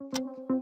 Thank you.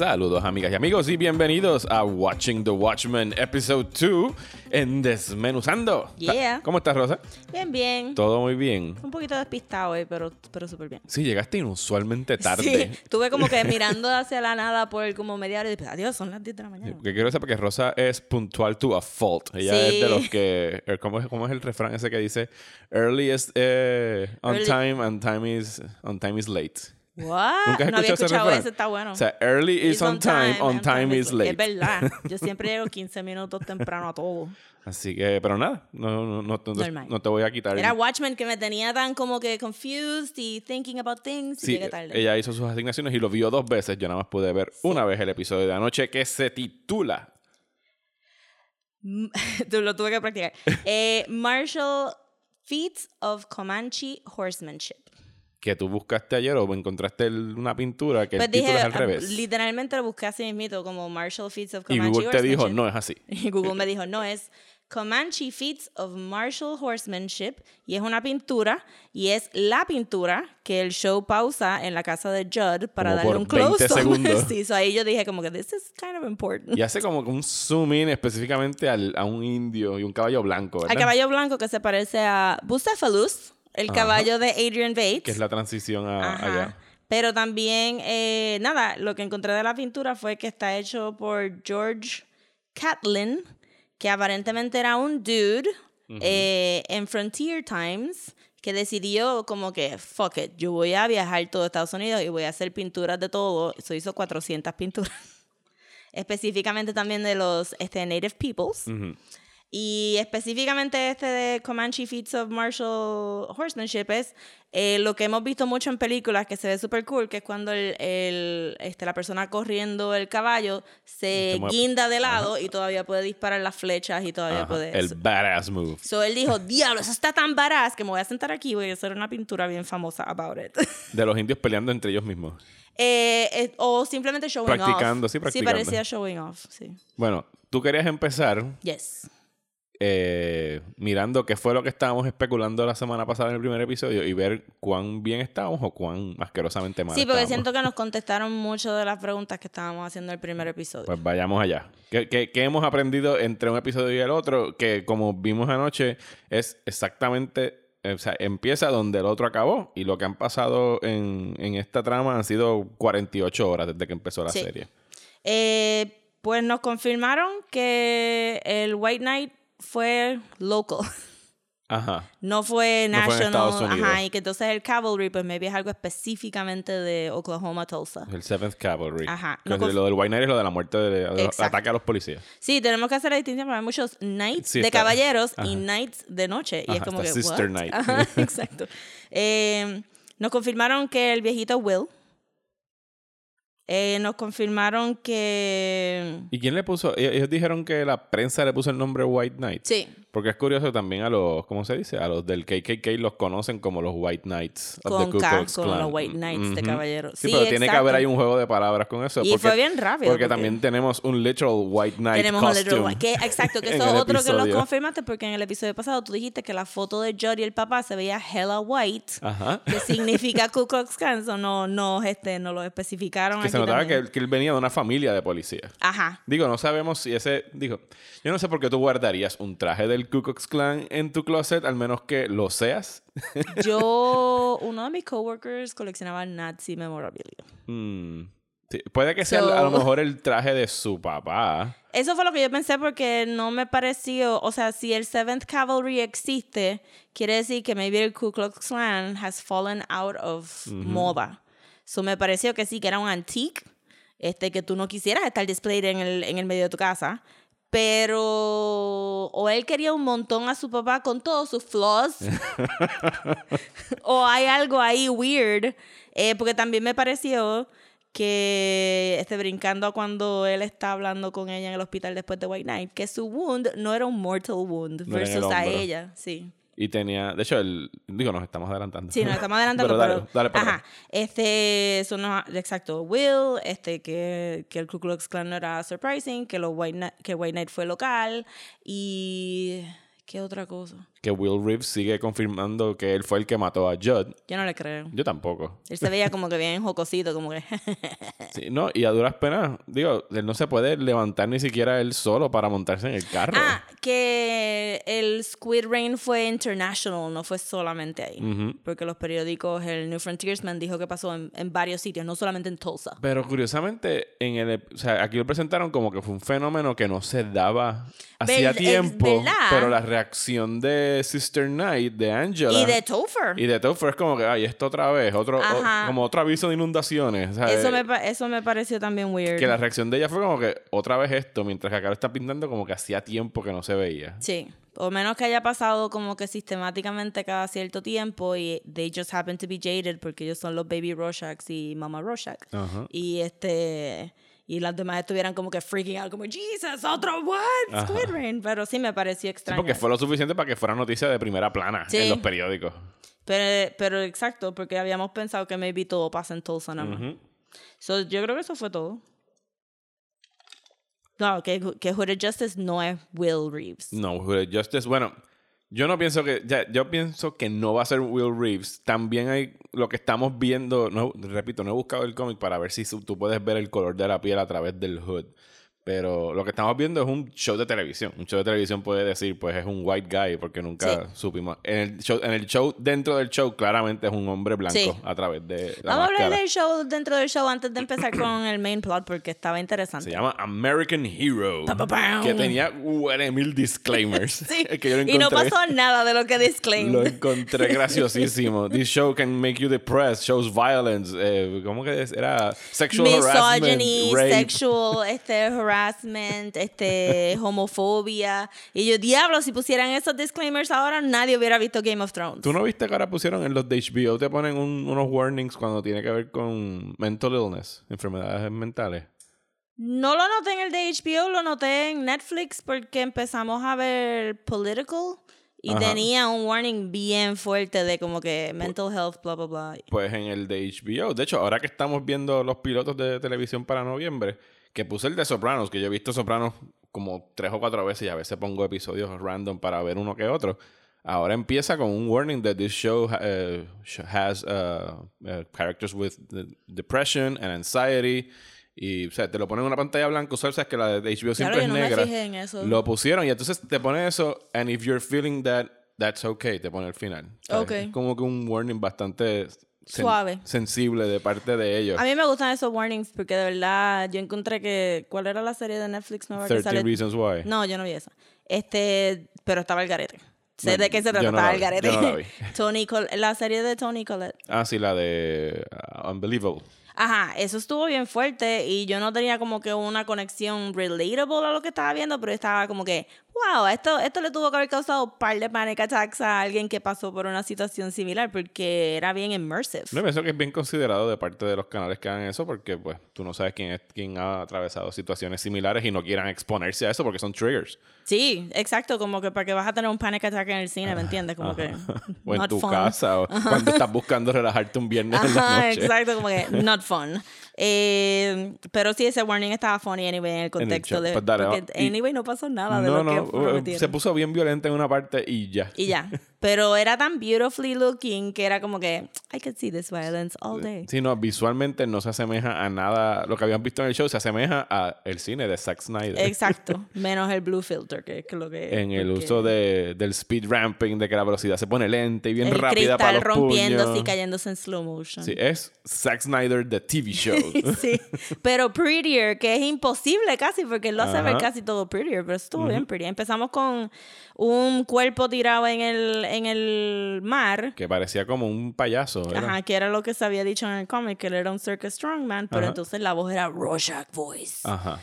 Saludos amigas y amigos y bienvenidos a Watching the Watchmen Episode 2 en Desmenuzando. Yeah. ¿Cómo estás, Rosa? Bien, bien. Todo muy bien. Un poquito despistado hoy, pero, pero súper bien. Sí, llegaste inusualmente tarde. Sí, estuve como que mirando hacia la nada por como media hora y dije, adiós, son las 10 de la mañana. Porque quiero saber que Rosa es puntual to a fault. Ella Sí. es de los que... er, ¿cómo, es, cómo es el refrán ese que dice? Early is eh, on Early- time and time is, on time is late. What? ¿Nunca has no había escuchado ese está bueno. O sea, early is It's on time, on and time is late. Es verdad. Yo siempre llego 15 minutos temprano a todo. Así que, pero nada, no, no, no, no- te voy a quitar. Era Watchmen que me tenía tan como que confused y thinking about things y Sí, llegué tarde. ella hizo sus asignaciones y lo vio dos veces. Yo nada más pude ver una vez el episodio de anoche que se titula lo tuve que practicar. Eh, Marshall Feats of Comanche Horsemanship. Que tú buscaste ayer o encontraste el- una pintura que Pues el título dije, es al ah, revés. literalmente lo busqué así mismito como Marshall Feats of Y Comanche Google te dijo, no es así. Y Google me dijo, no, es Comanche Feats of Martial Horsemanship y es una pintura y es la pintura que el show pausa en la casa de Judd para Como darle por un 20 close segundos. sí, so ahí yo dije como que this is kind of important. Y hace como un zoom in específicamente al- a un indio y un caballo blanco, ¿verdad? Al caballo blanco que se parece a Bucephalus, el Ajá. caballo de Adrian Bates. Que es la transición a, allá. Pero también, eh, nada, lo que encontré de la pintura fue que está hecho por George Catlin, que aparentemente era un dude eh, en Frontier Times que decidió como que, fuck it, yo voy a viajar todo Estados Unidos y voy a hacer pinturas de todo. Eso hizo 400 pinturas. Específicamente también de los este, Native Peoples. Ujú. Y específicamente este de Comanche Feats of Martial Horsemanship es eh, lo que hemos visto mucho en películas que se ve súper cool, que es cuando el, el, este, la persona corriendo el caballo se guinda de lado y todavía puede disparar las flechas y todavía Ajá, puede... El badass move. So él dijo, diablo, eso está tan barato que me voy a sentar aquí y voy a hacer una pintura bien famosa about it. De los indios peleando entre ellos mismos. Eh, eh, o simplemente showing Practicando, off. sí, practicando. Sí, parecía showing off, sí. Bueno, tú querías empezar Yes. Eh, mirando qué fue lo que estábamos especulando la semana pasada en el primer episodio y ver cuán bien estábamos o cuán asquerosamente mal Sí, porque estábamos. siento que nos contestaron muchas de las preguntas que estábamos haciendo en el primer episodio. Pues vayamos allá. ¿Qué, qué- qué hemos aprendido entre un episodio y el otro? Que como vimos anoche, es exactamente. O sea, empieza donde el otro acabó. Y lo que han pasado en, en esta trama han sido 48 horas desde que empezó la Sí. serie. Eh, pues nos confirmaron que el White Knight fue local, Ajá. no fue No fue en national. Ajá, y que entonces el cavalry, pues maybe es algo específicamente de Oklahoma, Tulsa. El 7th Cavalry. Ajá. No lo del White Knight es lo de la muerte de, ataque a los policías. Sí, tenemos que hacer la distinción porque hay muchos knights Sí, de está- caballeros ajá. y knights de noche. Y Ajá, es como que, Sister what? Knight. Ajá, exacto. Eh, nos confirmaron que el viejito Will. Eh, nos confirmaron que... ¿Y quién le puso? Ellos ellos dijeron que la prensa le puso el nombre White Knight. Sí, Porque es curioso también a los, ¿cómo se dice? A los del KKK los conocen como los White Knights of the con Ku K, Klux con los White Knights de Ujú. caballeros. Sí, pero tiene que haber ahí un juego de palabras con eso. Y porque, fue bien rápido. Porque, también tenemos un literal White Knight tenemos un little white- que, exacto, que eso es otro que episodio. confirmaste porque en el episodio pasado tú dijiste que la foto de Jody y el papá se veía hella white, Ajá. que significa Ku Klux Klan, so no, no, este, no lo especificaron Que se notaba que, que él venía de una familia de policía. Ajá. Digo, no sabemos si ese... Digo, yo no sé por qué tú guardarías un traje del Ku Klux Klan en tu closet, al menos que lo seas. Yo, uno de mis coworkers coleccionaba Nazi memorabilia. Mm, sí, Puede que sea So- a lo mejor el traje de su papá. Eso fue lo que yo pensé porque no me pareció, o sea, si el 7th Cavalry existe, quiere decir que maybe el Ku Klux Klan has fallen out of moda. So me pareció que sí, que era un antique, este, que tú no quisieras estar displayed en el, en el medio de tu casa. Pero o él quería un montón a su papá con todos sus flaws, o hay algo ahí weird, eh, porque también me pareció que este, brincando a cuando él está hablando con ella en el hospital después de White Knight, que su wound no era un mortal wound No versus a ella, sí. Y tenía, de hecho, el, digo, nos estamos adelantando. Sí, nos estamos adelantando, pero pero, dale, dale para ajá, este, son los- exacto, Will, este, que, que el Ku Klux Klan no era surprising, que, los White Knight, que White Knight fue local, y, ¿qué otra cosa? Que Will Reeves sigue confirmando que él fue el que mató a Judd. Yo no le creo. Yo tampoco. Él se veía como que bien jocosito, como que, Sí, no, y a duras penas, digo, él no se puede levantar ni siquiera él solo para montarse en el carro. ah, que el Squid Rain fue international, no fue solamente ahí. Ujú. Porque los periódicos, el New Frontiersman dijo que pasó en, en varios sitios, no solamente en Tulsa. Pero curiosamente, en el, o sea, aquí lo presentaron como que fue un fenómeno que no se daba hacía tiempo, verdad. pero la reacción de Sister Night, de Angela Y de Topher. y de Topher es como que, ay, esto otra vez, otro, o- como otro aviso de inundaciones. Eso eh, me, eso me pareció también weird. que la reacción de ella fue como que otra vez esto, mientras que acá lo está pintando como que hacía tiempo que no se veía. Sí, o menos que haya pasado como que sistemáticamente cada cierto tiempo y they just happen to be jaded porque ellos son los baby Rorschachs y mama Rorschach. Y este y las demás estuvieran como que freaking out como Jesus, otro what? Squid Rain, pero sí me pareció Sí, extraño. porque fue lo suficiente para que fuera noticia de primera plana Sí. en los periódicos. pero, pero exacto, porque habíamos pensado que maybe todo pasa en Tulsa nada más. So, yo creo que eso fue todo. No, que, que Hooded Justice no es Will Reeves. No, Hooded Justice, bueno, yo no pienso que, ya, yo pienso que no va a ser Will Reeves. También hay lo que estamos viendo, no, repito, no he buscado el cómic para ver si tú puedes ver el color de la piel a través del hood. Pero lo que estamos viendo es un show de televisión. Un show de televisión puede decir, pues es un white guy, porque nunca supimos. En el, show, en el show, dentro del show, claramente es un hombre blanco Sí. a través de la Vamos a hablar máscara. del show dentro del show antes de empezar con el main plot porque estaba interesante. Se llama American Hero. Pa, pa, pam. Que tenía uh, mil disclaimers. Sí. que yo lo y no encontré- pasó nada de lo que Lo disclaimed. encontré graciosísimo. This show can make you depressed, shows violence. Eh, ¿Cómo que es? era? Sexual Misogyny, harassment, rape. sexual este, harassment, este, homofobia. Y yo, diablo, si pusieran esos disclaimers ahora, nadie hubiera visto Game of Thrones. ¿Tú no viste que ahora pusieron en los de HBO, te ponen un- unos warnings cuando tiene que ver con mental illness, enfermedades mentales? No lo noté en el de HBO, lo noté en Netflix porque empezamos a ver Political y Ajá. tenía un warning bien fuerte de como que mental health, bla, bla, bla. Pues en el de HBO. De hecho, ahora que estamos viendo los pilotos de televisión para noviembre, que puse el de Sopranos, que yo he visto Sopranos como tres o cuatro veces y a veces pongo episodios random para ver uno que otro. Ahora empieza con un warning that this show uh, sh- has uh, uh, characters with de- depression and anxiety. Y, o sea, te lo ponen en una pantalla blanca. Sabes que la de HBO siempre yo es no me negra. fijé en eso. Lo pusieron y entonces te pone eso. And if you're feeling that, that's okay. Te pone al final. ¿sabes? Ok. Es como que un warning bastante sen- Suave. sensible de parte de ellos. A mí me gustan esos warnings porque de verdad yo encontré que. ¿Cuál era la serie de Netflix nueva que 13 sale? Reasons Why. No, yo no vi esa. Este, pero estaba el garete. Sé No, de qué se no trataba la el garete. yo no la vi. Tony Col- la serie de Tony Collette. Ah, sí, la de uh, Unbelievable. Ajá, eso estuvo bien fuerte y yo no tenía como que una conexión relatable a lo que estaba viendo, pero estaba como que, wow, esto, esto le tuvo que haber causado un par de panic attacks a alguien que pasó por una situación similar porque era bien immersive. No, pienso que es bien considerado de parte de los canales que hagan eso porque pues tú no sabes quién es quién ha atravesado situaciones similares y no quieran exponerse a eso porque son triggers. Sí, exacto, como que para que vas a tener un panic attack en el cine, ¿me entiendes? Como que o en tu fun. casa o cuando estás buscando relajarte un viernes en la Ajá, noche. exacto, como que not fun. Eh, pero sí, ese warning estaba funny anyway en el contexto show. de. Pues dale, porque. Y- anyway, no pasó nada de No, lo no, que uh, prometieron. se puso bien violenta en una parte y ya. Y ya. Pero era tan beautifully looking que era como que I could see this violence all day. Sí, no, visualmente no se asemeja a nada. Lo que habían visto en el show se asemeja a el cine de Zack Snyder. Exacto. Menos el blue filter, que es lo que. en el uso de, del speed ramping, de que la velocidad se pone lenta y bien El rápida para los rompiéndose puños. y cayéndose en slow motion. Sí, es Zack Snyder de TV show. Sí, pero prettier, que es imposible casi, porque él lo hace ver Ajá. casi todo prettier, pero estuvo bien pretty. Empezamos con un cuerpo tirado en el, en el mar, que parecía como un payaso. ¿verdad? ajá, que era lo que se había dicho en el cómic, que él era un circus strongman, pero Ajá. entonces la voz era Rorschach voice. Ajá.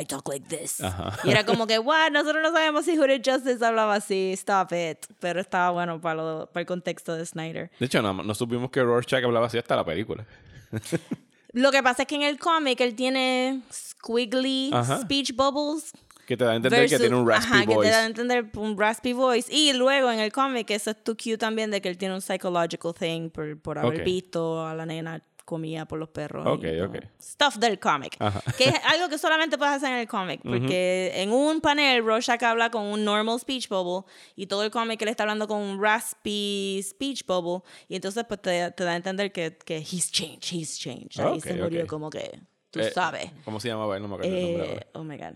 I talk like this. Ajá. Y era como que, what, nosotros no sabemos si Hooded Justice hablaba así, stop it. Pero estaba bueno para, lo- para el contexto de Snyder. De hecho, no, no supimos que Rorschach hablaba así hasta la película. Lo que pasa es que en el cómic él tiene squiggly Ajá. speech bubbles. Que te da a entender que versus- tiene un raspy ajá, que voice. te da a entender un raspy voice. Y luego en el cómic, eso es tu cue también de que él tiene un psychological thing por, por haber Ok. visto a la nena comía por los perros. Ok, y ok. Stuff del cómic. Que es algo que solamente puedes hacer en el cómic. Porque en un panel, Rorschach habla con un normal speech bubble y todo el cómic él está hablando con un raspy speech bubble. Y entonces pues te, te da a entender que, que he's changed, he's changed. Ahí Ok, se murió ok. como que, tú Eh, sabes. ¿Cómo se llamaba? No me acuerdo el nombre Eh, oh my God.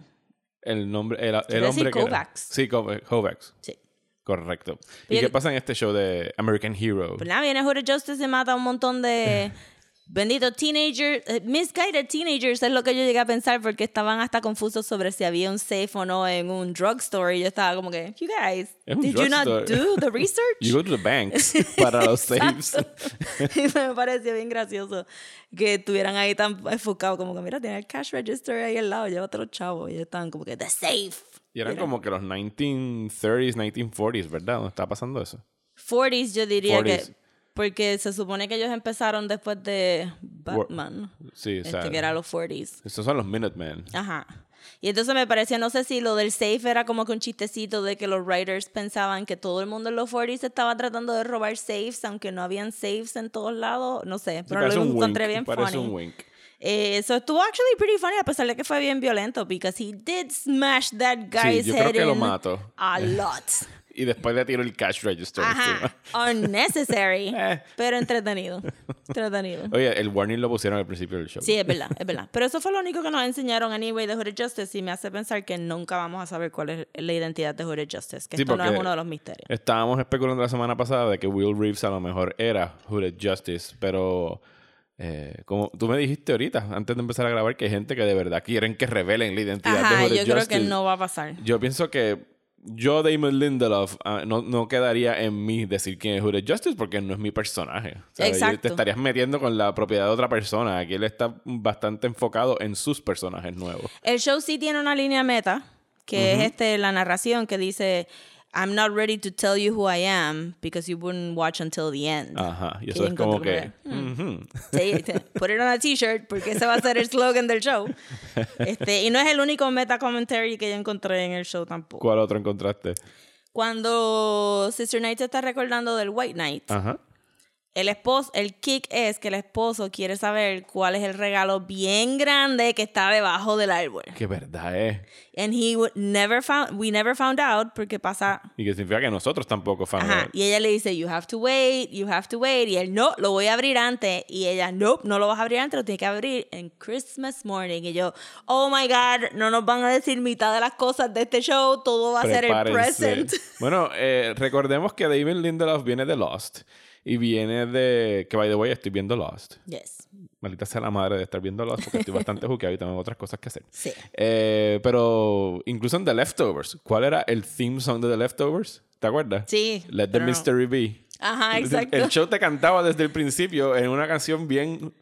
El nombre, el, el Quiero decir hombre que era- Kovacs. Sí, Kov- Kovacs. Sí. Correcto. ¿Y Pero qué pasa en este show de American Hero? Pues nada, viene Hooded Justice y mata a un montón de benditos teenagers, eh, misguided teenagers, es lo que yo llegué a pensar porque estaban hasta confusos sobre si había un safe o no en un drugstore y yo estaba como que, you guys, did you not drugstore. do the research? You go to the banks para los saves. y me pareció bien gracioso que estuvieran ahí tan enfocados como que, mira, tiene el cash register ahí al lado, llévate los chavos. Y estaban como que, the safe. Y eran Mira. como que los 1930s, 1940s, ¿verdad? ¿Dónde está pasando eso? 40s yo diría 40s. que, porque se supone que ellos empezaron después de Batman, Sí, este, que era los 40s. estos son los Minutemen. Ajá. Y entonces me pareció, no sé si lo del safe era como que un chistecito de que los writers pensaban que todo el mundo en los 40s estaba tratando de robar safes, aunque no habían safes en todos lados. No sé, Sí, pero parece lo un encontré wink, bien parece funny. un wink. Eh, Eso estuvo actually pretty funny, a pesar de que fue bien violento, because he did smash that guy's yo head creo que lo in mató. a lot. Y después le tiró el cash register Ajá. Unnecessary, Eh. pero entretenido. Entretenido. encima. Oye, el warning lo pusieron al principio del show. Sí, es verdad, es verdad. Pero eso fue lo único que nos enseñaron anyway de Hooded Justice y me hace pensar que nunca vamos a saber cuál es la identidad de Hooded Justice, que Sí, esto no es uno de los misterios. Estábamos especulando la semana pasada de que Will Reeves a lo mejor era Hooded Justice, pero eh, como tú me dijiste ahorita, antes de empezar a grabar, que hay gente que de verdad quieren que revelen la identidad de Ajá, Hooded yo creo que no va a pasar. Yo pienso que yo, Damon Lindelof, ah, no, no quedaría en mí decir quién es Hooded Justice porque no es mi personaje. O sea, yo- Exacto. Te estarías metiendo con la propiedad de otra persona. Aquí él está bastante enfocado en sus personajes nuevos. El show sí tiene una línea meta, que es este, la narración que dice, I'm not ready to tell you who I am because you wouldn't watch until the end. Ajá. Y eso es como que... te- put it on a t-shirt porque ese va a ser el slogan del show. Este, y no es el único meta commentary que yo encontré en el show tampoco. ¿Cuál otro encontraste? Cuando Sister Knight se está recordando del White Knight, Ajá. El esposo, el kick es que el esposo quiere saber cuál es el regalo bien grande que está debajo del árbol. Que verdad es. And he would never found, we never found out porque pasa Y que significa que nosotros tampoco fan Ajá. Y ella le dice, you have to wait, you have to wait. Y él, no, lo voy a abrir antes. Y ella, no, no lo vas a abrir antes, lo tienes que abrir en Christmas morning. Y yo, oh my God, no nos van a decir mitad de las cosas de este show, todo va a ser el present. Bueno, eh, recordemos que David Lindelof viene de Lost. Y viene de... Que, by the way, estoy viendo Lost. Yes, Maldita sea la madre de estar viendo Lost porque estoy bastante jukeado y tengo otras cosas que hacer. sí. Eh, pero incluso en The Leftovers, ¿cuál era el theme song de The Leftovers? ¿Te acuerdas? Sí, Let the no. Mystery Be. Ajá, exacto. El show te cantaba desde el principio en una canción bien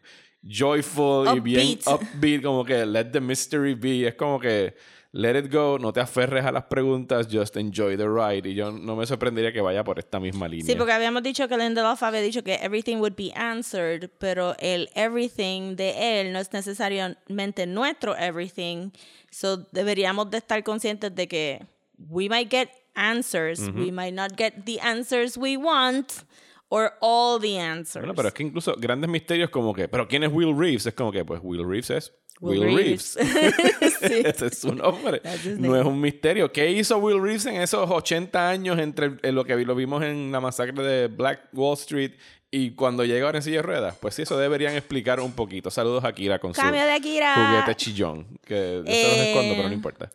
joyful y bien upbeat, como que Let the Mystery Be. Es como que Let it go, no te aferres a las preguntas, just enjoy the ride. Y yo no me sorprendería que vaya por esta misma línea. Sí, porque habíamos dicho que Lindelof había dicho que everything would be answered, pero el everything de él no es necesariamente nuestro everything. So deberíamos de estar conscientes de que we might get answers, we might not get the answers we want, or all the answers. Bueno, pero es que incluso grandes misterios como que, ¿pero quién es Will Reeves? Es como que, pues Will Reeves es Will, Will Reeves. Reeves. Sí. Ese es su nombre. No es un misterio. ¿Qué hizo Will Reeves en esos 80 años entre en lo que lo vimos en la masacre de Black Wall Street y cuando llegó ahora en silla de ruedas? Pues sí, eso deberían explicar un poquito. Saludos a Kira con Cambio su de Akira. juguete chillón. Que eso no sé cuándo, pero no Eh, importa.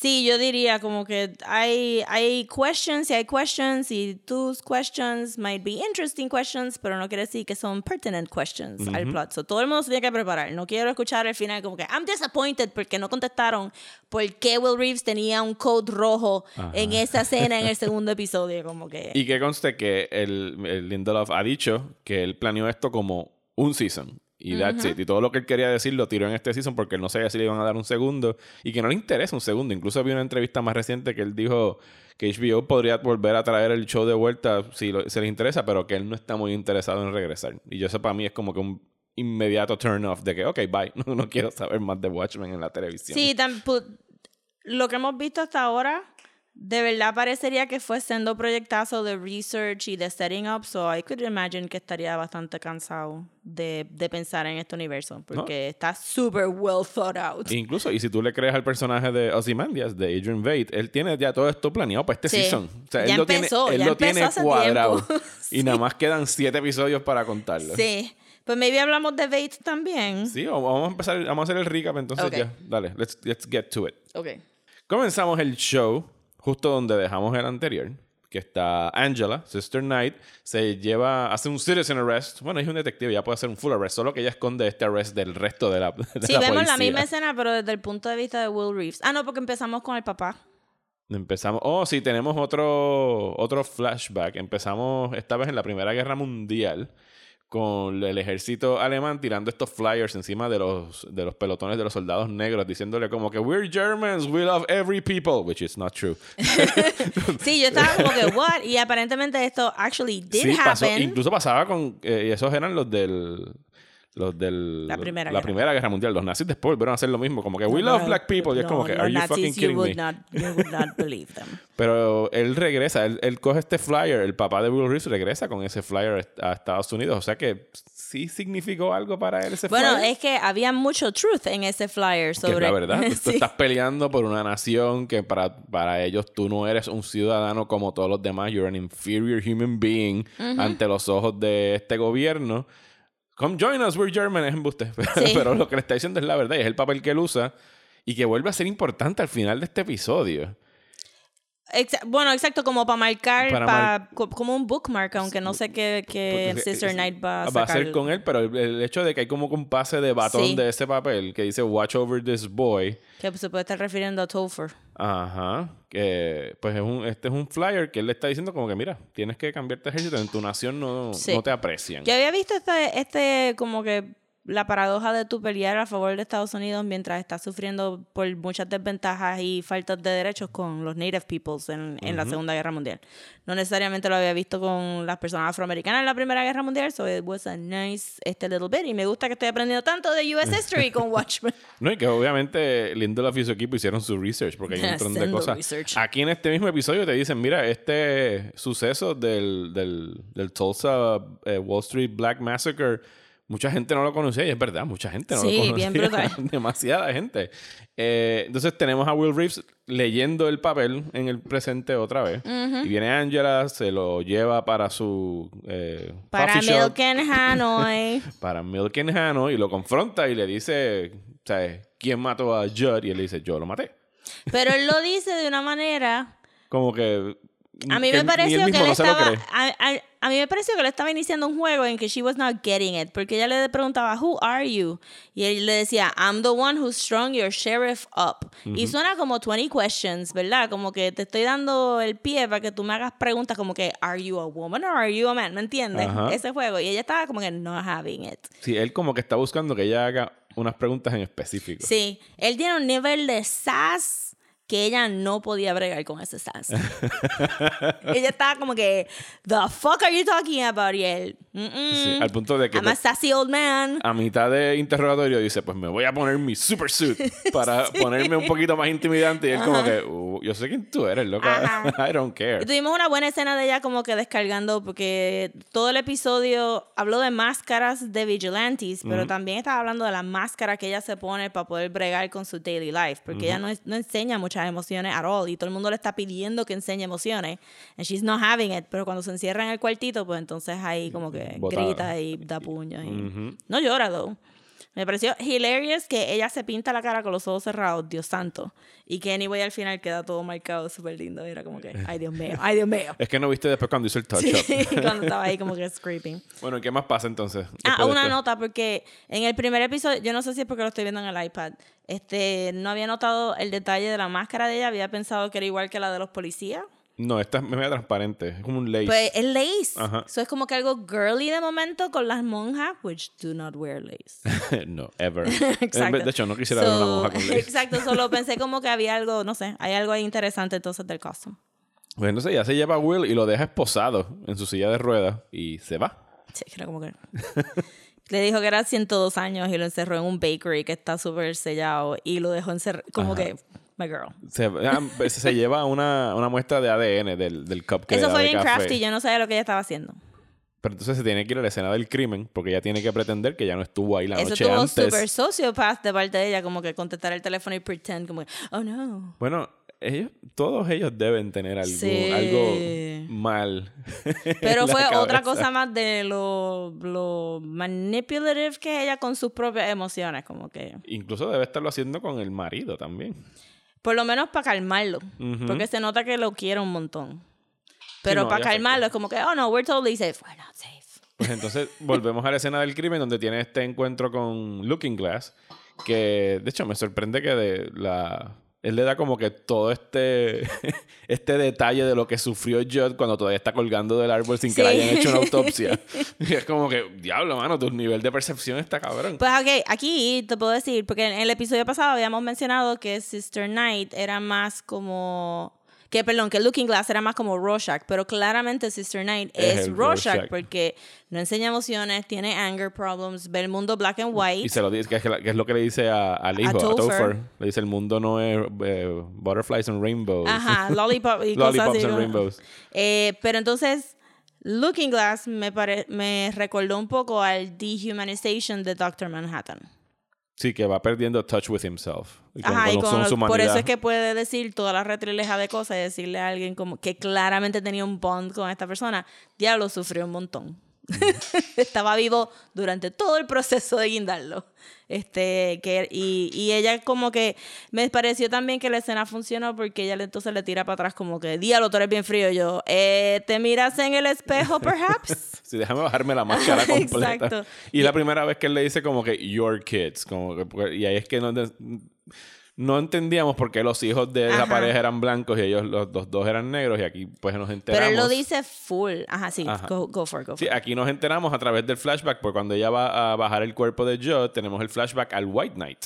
Sí, yo diría como que hay, hay questions y hay questions y tus questions might be interesting questions, pero no quiere decir que son pertinent questions al plot. So, todo el mundo se tiene que preparar. No quiero escuchar al final como que I'm disappointed porque no contestaron por qué Will Reeves tenía un code rojo en esa escena en el segundo episodio. Como que... Y que conste que el, el Lindelof ha dicho que él planeó esto como un season. Y that's it. Y todo lo que él quería decir lo tiró en este season porque él no sabía si le iban a dar un segundo. Y que no le interesa un segundo. Incluso vi una entrevista más reciente que él dijo que HBO podría volver a traer el show de vuelta si lo- se les interesa, pero que él no está muy interesado en regresar. Y yo eso para mí es como que un inmediato turn off de que, ok, bye. No, no quiero saber más de Watchmen en la televisión. Sí, lo que hemos visto hasta ahora, de verdad parecería que fue siendo proyectazo de research y de setting up, so I could imagine que estaría bastante cansado de, de pensar en este universo, porque está super well thought out. Incluso, y si tú le crees al personaje de Ozymandias, de Adrian Veidt, él tiene ya todo esto planeado para este Sí. season. O sea, Ya él lo empezó, tiene, él ya lo empezó tiene cuadrado. tiempo. Y nada más quedan siete episodios para contarlo. Sí. Pues maybe hablamos de Bates también. Sí, vamos a empezar, vamos a hacer el recap entonces Ok. ya. Dale, let's, let's get to it. Ok. Comenzamos el show justo donde dejamos el anterior, que está Angela, Sister Knight, se lleva, hace un citizen arrest. Bueno, es un detective, ya puede hacer un full arrest, solo que ella esconde este arrest del resto de la, de Sí, la vemos policía. la misma escena, pero desde el punto de vista de Will Reeves. Ah, no, porque empezamos con el papá. Empezamos, oh sí, tenemos otro, otro flashback. Empezamos esta vez en la Primera Guerra Mundial con el ejército alemán tirando estos flyers encima de los, de los pelotones de los soldados negros, diciéndole como que we're Germans, we love every people, which is not true. Sí, yo estaba como que, what? Y aparentemente esto actually did sí, pasó, happen. incluso pasaba con, eh, y esos eran los del... Los del, La Primera la Guerra. Primera Guerra Mundial. Los nazis después volvieron a hacer lo mismo. Como que we No, love no, black people. Y es como que, are you fucking you kidding would me? Not, you would not believe them. Pero él regresa, él, él coge este flyer, el papá de Will Reeves regresa con ese flyer a Estados Unidos. O sea que sí significó algo para él ese Bueno, flyer. es que había mucho truth en ese flyer que sobre... es la verdad. Tú- Tú Sí. estás peleando por una nación que para, para ellos tú no eres un ciudadano como todos los demás. You're an inferior human being ante los ojos de este gobierno. Come join us, we're German, es embuste. Sí. Pero lo que le está diciendo es la verdad y es el papel que él usa y que vuelve a ser importante al final de este episodio. Exa- bueno, exacto, como para marcar, Para mar- como un bookmark, aunque no sé qué, qué Sister Knight va a va a sacar. ser con él, pero el, hecho de que hay como un pase de batón Sí. de ese papel que dice Watch over this boy. Que se puede estar refiriendo a Topher. Ajá. Que pues es un, este es un flyer que él le está diciendo como que mira, tienes que cambiarte de ejército, en tu nación no, Sí. no te aprecian. Yo había visto este, este, como que la paradoja de tu pelear a favor de Estados Unidos mientras estás sufriendo por muchas desventajas y faltas de derechos con los Native Peoples en, en la Segunda Guerra Mundial. No necesariamente lo había visto con las personas afroamericanas en la Primera Guerra Mundial, so it was a nice este little bit. Y me gusta que estoy aprendiendo tanto de US History con Watchmen. No, y que obviamente Lindelof y su equipo hicieron su research porque hay un montón de cosas. research. Aquí en este mismo episodio te dicen, mira, este suceso del, del, del Tulsa eh, Wall Street Black Massacre, mucha gente no lo conocía y es verdad, mucha gente no Sí, lo conocía. bien brutal. Demasiada gente. Eh, entonces tenemos a Will Reeves leyendo el papel en el presente otra vez. Y viene Angela, se lo lleva para su eh, Para coffee shop Milk and Hanoi. para Milk and Hano y lo confronta y le dice, ¿sabes? ¿Quién mató a Judd? Y él le dice, yo lo maté. Pero él lo dice de una manera Como que... A mí me pareció que él estaba. cree. A, a- a mí me pareció que él estaba iniciando un juego en que she was not getting it. Porque ella le preguntaba, Who are you? Y él le decía, I'm the one who strung your sheriff up. Y suena como 20 questions, ¿verdad? Como que te estoy dando el pie para que tú me hagas preguntas como que, ¿Are you a woman or are you a man? ¿Me entiendes? Ajá. Ese juego. Y ella estaba como que not having it. Sí, él como que está buscando que ella haga unas preguntas en específico. Sí, él tiene un nivel de sass que ella no podía bregar con ese sass. ella estaba como que, the fuck are you talking about? Y él, "Mm-mm, Sí, al punto de que I'm a sassy old man. a mitad de interrogatorio dice, pues me voy a poner mi super suit para ponerme un poquito más intimidante. Y él como que, "Uh, yo sé quién tú eres, loca. Ajá. I don't care. Y tuvimos una buena escena de ella como que descargando, porque todo el episodio habló de máscaras de vigilantes, pero también estaba hablando de las máscaras que ella se pone para poder bregar con su daily life, porque ella no, no enseña muchas emociones at all, y todo el mundo le está pidiendo que enseñe emociones, and she's not having it, pero cuando se encierra en el cuartito, pues entonces ahí como que Botada. grita y da puños. y- No llora, though. Me pareció hilarious que ella se pinta la cara con los ojos cerrados, Dios santo. Y que anyway al final queda todo marcado súper lindo. Era como que, ay Dios mío, ay Dios mío. Es que no viste después cuando hizo el touch Sí, cuando estaba ahí como que scraping. Bueno, ¿y qué más pasa entonces? Ah, una esto? nota, porque en el primer episodio, yo no sé si es porque lo estoy viendo en el iPad, este, no había notado el detalle de la máscara de ella, había pensado que era igual que la de los policías. No, esta es media transparente. Es como un lace. Pues es lace. Ajá. Eso es como que algo girly de momento con las monjas, which do not wear lace. no, ever. Exacto. De hecho, no quisiera ver una monja con lace. Exacto, solo pensé como que había algo, no sé, hay algo ahí interesante entonces del costume. Pues entonces ya se lleva a Will y lo deja esposado en su silla de ruedas y se va. Sí, era como que... Le dijo que era 102 años y lo encerró en un bakery que está súper sellado y lo dejó encerrado, como Ajá. que my girl. Se, ah, se lleva una, una muestra de ADN del, del cup que Eso fue bien crafty, yo no sabía lo que ella estaba haciendo. Pero entonces se tiene que ir a la escena del crimen porque ella tiene que pretender que ya no estuvo ahí la Eso noche antes. súper sociopath de parte de ella, como que contestar el teléfono y pretend, como que, oh no. Bueno, ellos, todos ellos deben tener algo, Sí. algo mal. Pero fue otra cosa más de lo, lo manipulative que es ella con sus propias emociones, como que... Incluso debe estarlo haciendo con el marido también. Por lo menos para calmarlo, porque se nota que lo quiere un montón. Pero no, para calmarlo es como que, oh no, we're totally safe. We're not safe. Pues entonces volvemos a la escena del crimen donde tiene este encuentro con Looking Glass, que de hecho me sorprende que de la él le da como que todo este este detalle de lo que sufrió Judd cuando todavía está colgando del árbol sin que le hayan hecho una autopsia. Y es como que, diablo, mano, tu nivel de percepción está cabrón. Pues ok, aquí te puedo decir, porque en el episodio pasado habíamos mencionado que Sister Night era más como... Que, perdón, que Looking Glass era más como Rorschach, pero claramente Sister Night Es es, Rorschach, Rorschach. porque no enseña emociones, tiene anger problems, ve el mundo black and Y white. se lo dice, que es, que es lo que le dice a- al hijo, a Topher. Topher. Le dice, el mundo no es eh, butterflies and rainbows. Ajá, lollipop y cosas Lollipops así. and rainbows. Eh, pero entonces, Looking Glass me, pare- me recordó un poco al dehumanization de Doctor Manhattan. Sí, que va perdiendo touch with himself. Y con- Ajá, y con con- su por eso es que puede decir toda la retrileja de cosas y decirle a alguien como que claramente tenía un bond con esta persona. Diablo sufrió un montón. Estaba vivo durante todo el proceso de guindarlo. Este, que, y, y ella como que me pareció también que la escena funcionó porque ella entonces le tira para atrás como que, diablo, tú eres bien frío. Yo, eh, ¿te miras en el espejo, perhaps? Sí, déjame bajarme la máscara completa. Exacto. Y la primera vez que él le dice como que your kids, como que, y ahí es que no, no entendíamos por qué los hijos de esa Ajá. pareja eran blancos y ellos los, los dos eran negros y aquí pues nos enteramos. Pero él lo dice full. Ajá, sí, Ajá. Go, go for it, go for Sí, it. aquí nos enteramos a través del flashback, porque cuando ella va a bajar el cuerpo de Judd, tenemos el flashback al White Knight,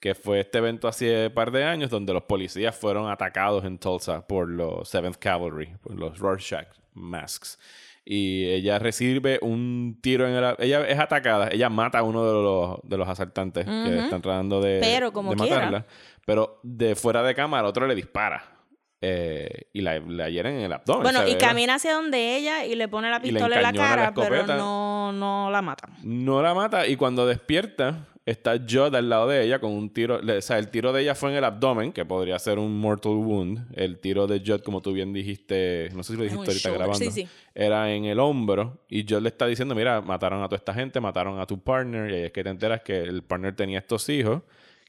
que fue este evento hace un par de años donde los policías fueron atacados en Tulsa por los 7th Cavalry, por los Rorschach Masks. Y ella recibe un tiro en el... Ella es atacada, ella mata a uno de los, de los asaltantes que están tratando de, Pero como de matarla. Pero de fuera de cámara, otro le dispara. eh, y la, la hieren en el abdomen. Bueno, y camina hacia donde ella y le pone la pistola en la cara, pero no la mata. No la mata y cuando despierta está Judd al lado de ella con un tiro, le- o sea, el tiro de ella fue en el abdomen, que podría ser un mortal wound. El tiro de Judd, como tú bien dijiste, no sé si lo dijiste ahorita shoulder, grabando, sí, sí. era en el hombro y Judd le está diciendo, mira, mataron a toda esta gente, mataron a tu partner y ahí es que te enteras que el partner tenía estos hijos,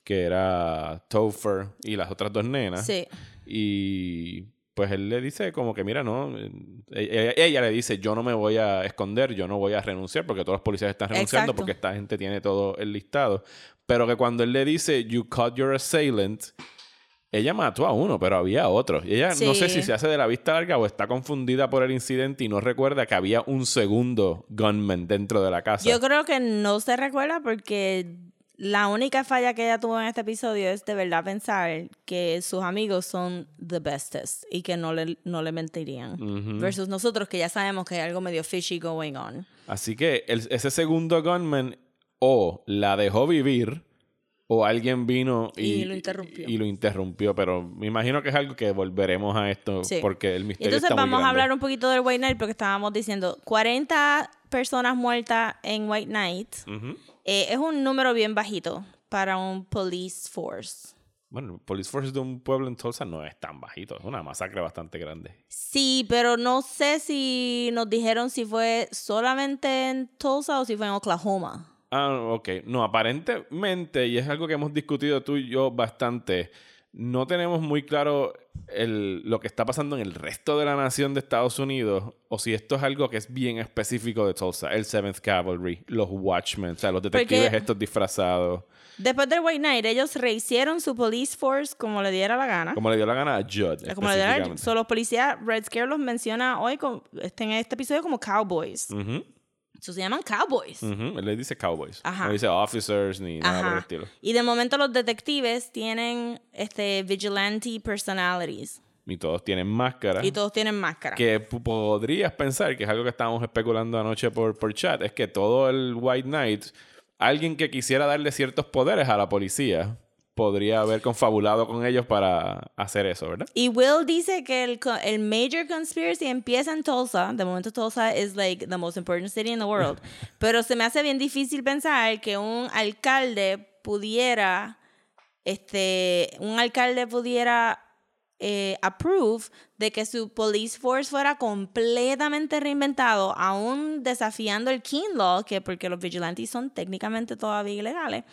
que era Topher y las otras dos nenas. Sí. Y pues él le dice como que, mira, no, eh, ella, ella le dice, yo no me voy a esconder, yo no voy a renunciar porque todos los policías están renunciando Exacto. porque esta gente tiene todo el listado. Pero que cuando él le dice, you caught your assailant, ella mató a uno, pero había otro. Y ella no sé si se hace de la vista larga o está confundida por el incidente y no recuerda que había un segundo gunman dentro de la casa. Yo creo que no se recuerda porque la única falla que ella tuvo en este episodio es de verdad pensar que sus amigos son the bestest y que no le, no le mentirían. Ujú. Versus nosotros que ya sabemos que hay algo medio fishy going on. Así que el- ese segundo gunman o la dejó vivir o alguien vino y, Y lo interrumpió. y lo interrumpió. Pero me imagino que es algo que volveremos a esto Sí. porque el misterio entonces está muy vamos a grande. hablar un poquito del White Knight porque estábamos diciendo 40 personas muertas en White Knight. Ujú. Eh, es un número bien bajito para un police force. Bueno, el Police Force de un pueblo en Tulsa no es tan bajito. Es una masacre bastante grande. Sí, pero no sé si nos dijeron si fue solamente en Tulsa o si fue en Oklahoma. Ah, ok. No, aparentemente, y es algo que hemos discutido tú y yo bastante, no tenemos muy claro el- lo que está pasando en el resto de la nación de Estados Unidos, o si esto es algo que es bien específico de Tulsa, el 7th Cavalry, los Watchmen, o sea, los detectives Porque- estos disfrazados, Después del White Knight, ellos rehicieron su police force como le diera la gana. como le dio la gana a Judd. Como le diera, específicamente. so, los policías, Red Scare los menciona hoy con, este, en este episodio como cowboys. Ujú, So, se llaman cowboys. ujú. Él le dice cowboys. Ajá. No dice officers ni nada por el estilo. Y de momento los detectives tienen este vigilante personalities. Ni todos tienen máscara. Y todos tienen máscara. que podrías pensar, que es algo que estábamos especulando anoche por, por chat, es que todo el White Knight, alguien que quisiera darle ciertos poderes a la policía, podría haber confabulado con ellos para hacer eso, ¿verdad? Y Will dice que el, el major conspiracy empieza en Tulsa. De momento Tulsa is like the most important city in the world. Pero se me hace bien difícil pensar que un alcalde pudiera, este, un alcalde pudiera eh, approve de que su police force fuera completamente reinventado, aún desafiando el King Law, que porque los vigilantes son técnicamente todavía ilegales,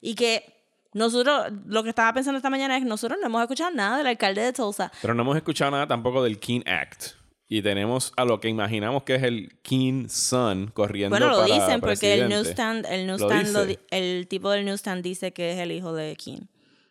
y que nosotros, lo que estaba pensando esta mañana es que nosotros no hemos escuchado nada del alcalde de Tulsa. Pero no hemos escuchado nada tampoco del King Act. Y tenemos a lo que imaginamos que es el King Son corriendo Bueno, lo para dicen porque el newsstand, el Lo newsstand, lo dice. di- el tipo del newsstand dice que es el hijo de King.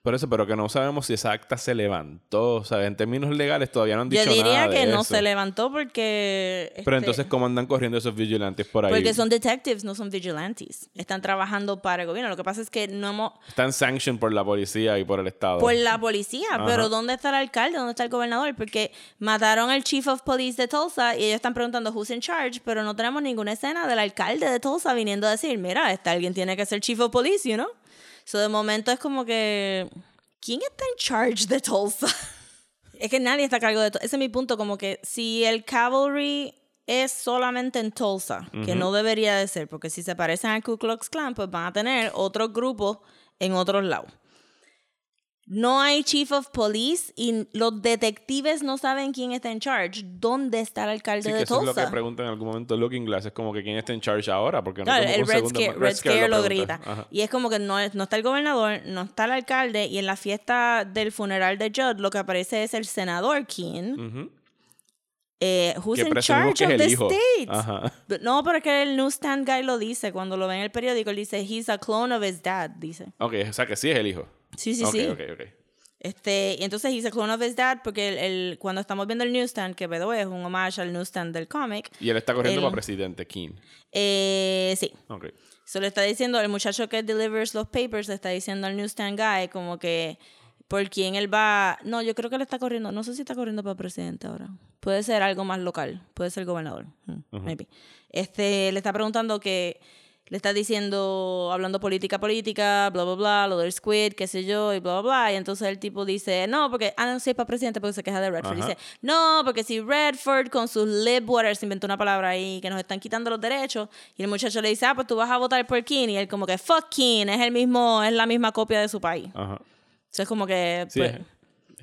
Por eso, pero que no sabemos si esa acta se levantó. O sea, en términos legales todavía no han dicho Yo diría nada de que no eso. se levantó porque... Pero este, entonces, ¿cómo andan corriendo esos vigilantes por ahí? Porque son detectives, no son vigilantes. Están trabajando para el gobierno. Lo que pasa es que no hemos... Están sanctioned por la policía y por el Estado. Por la policía, Ajá. pero ¿dónde está el alcalde? ¿Dónde está el gobernador? Porque mataron al chief of police de Tulsa y ellos están preguntando who's in charge, pero no tenemos ninguna escena del alcalde de Tulsa viniendo a decir, mira, este alguien tiene que ser chief of police, you know? So de momento es como que, ¿quién está en charge de Tulsa? es que nadie está a cargo de Tulsa. Ese es mi punto, como que si el cavalry es solamente en Tulsa, que no debería de ser, porque si se parecen al Ku Klux Klan, pues van a tener otros grupos en otros lados. No hay chief of police y los detectives no saben quién está en charge. ¿Dónde está el alcalde Sí, que de eso es lo que Tulsa? preguntan en algún momento Looking Glass. Es como que quién está en charge ahora. Porque no Claro, el Red segundo Scare. Red Scare lo grita. Ajá. Y es como que no, es- no está el gobernador, no está el alcalde, y en la fiesta del funeral de Judd lo que aparece es el senador King. Ujú. eh, who's Que in charge que of the hijo. state? Ajá. But No, pero es que el newsstand guy lo dice. Cuando lo ve en el periódico, él dice, he's a clone of his dad, dice. Ok, o sea que sí es el hijo. Sí, sí, ok, sí. ok, ok. Este, y entonces a clone of his dad porque el, el- cuando estamos viendo el newsstand, que way, es un homage al newsstand del cómic, Y él está corriendo El- para presidente, King. eh, sí. Ok. Se le está diciendo, el muchacho que delivers los papers le está diciendo al newsstand guy como que por quién él va. No, yo creo que él está corriendo. No sé si está corriendo para presidente ahora. Puede ser algo más local. Puede ser gobernador. Hmm, maybe. Este, le está preguntando que. Le está diciendo, hablando política, política, bla, bla, bla, lo del squid, qué sé yo, y bla, bla, bla. Y entonces el tipo dice, no, porque, ah, no, sí, para presidente, porque se queja de Redford. Ajá. Dice, no, porque si Redford con sus lib whatever se inventó una palabra ahí que nos están quitando los derechos y el muchacho le dice, ah, pues tú vas a votar por King y él como que fuck King, es el mismo, es la misma copia de su país. Ajá. Eso es como que Sí, pues,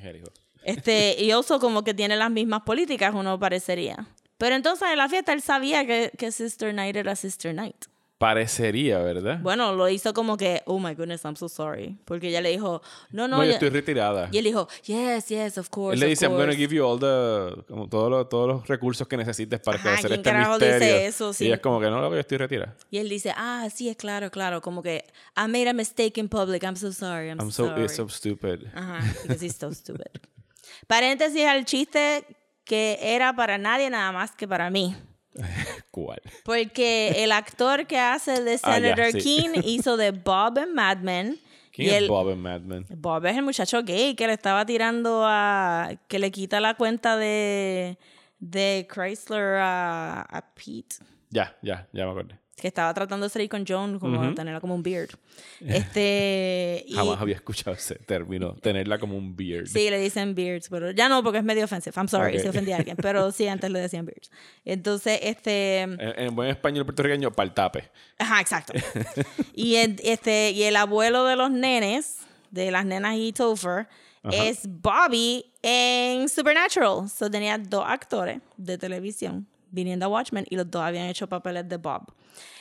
es, este y also como que tiene las mismas políticas, uno parecería. Pero entonces en la fiesta él sabía que, que Sister Night era Sister Night. Parecería, ¿verdad? Bueno, lo hizo como que, oh my goodness, I'm so sorry. Porque ella le dijo, no, no, no, yo ya- estoy retirada. Y él dijo, yes, yes, of course. Él le dice, I'm going to course". give you all the, como todos los, todos los recursos que necesites para Ajá, hacer ¿quién este carajo dice misterio. eso? Sí. Y ella es como que no, que yo estoy retirada. Y él dice, ah, sí, es claro, claro. Como que, I made a mistake in public. I'm so sorry. I'm, I'm so, sorry. it's so stupid. Ajá, because he's so stupid. Paréntesis al chiste que era para nadie nada más que para mí. ¿Cuál? Porque el actor que hace de Ah, Senator sí. King hizo de Bob en Mad Men. ¿Quién y es el- Bob en Mad Men? Bob es el muchacho gay que le estaba tirando a. que le quita la cuenta de. de Chrysler a, a Pete. Ya, ya, ya me acordé. Que estaba tratando de salir con John, como tenerla como un beard. Este. y- Jamás había escuchado ese término, tenerla como un beard. Sí, le dicen beards, pero ya no, porque es medio offensive. I'm sorry Ok. si ofendí a alguien, pero sí, antes le decían beards. Entonces, este. En, en buen español puertorriqueño, paltape. Ajá, exacto. y, el, este, y el abuelo de los nenes, de las nenas y Topher, es Bobby en Supernatural. So tenía dos actores de televisión viniendo a Watchmen y los dos habían hecho papeles de Bob.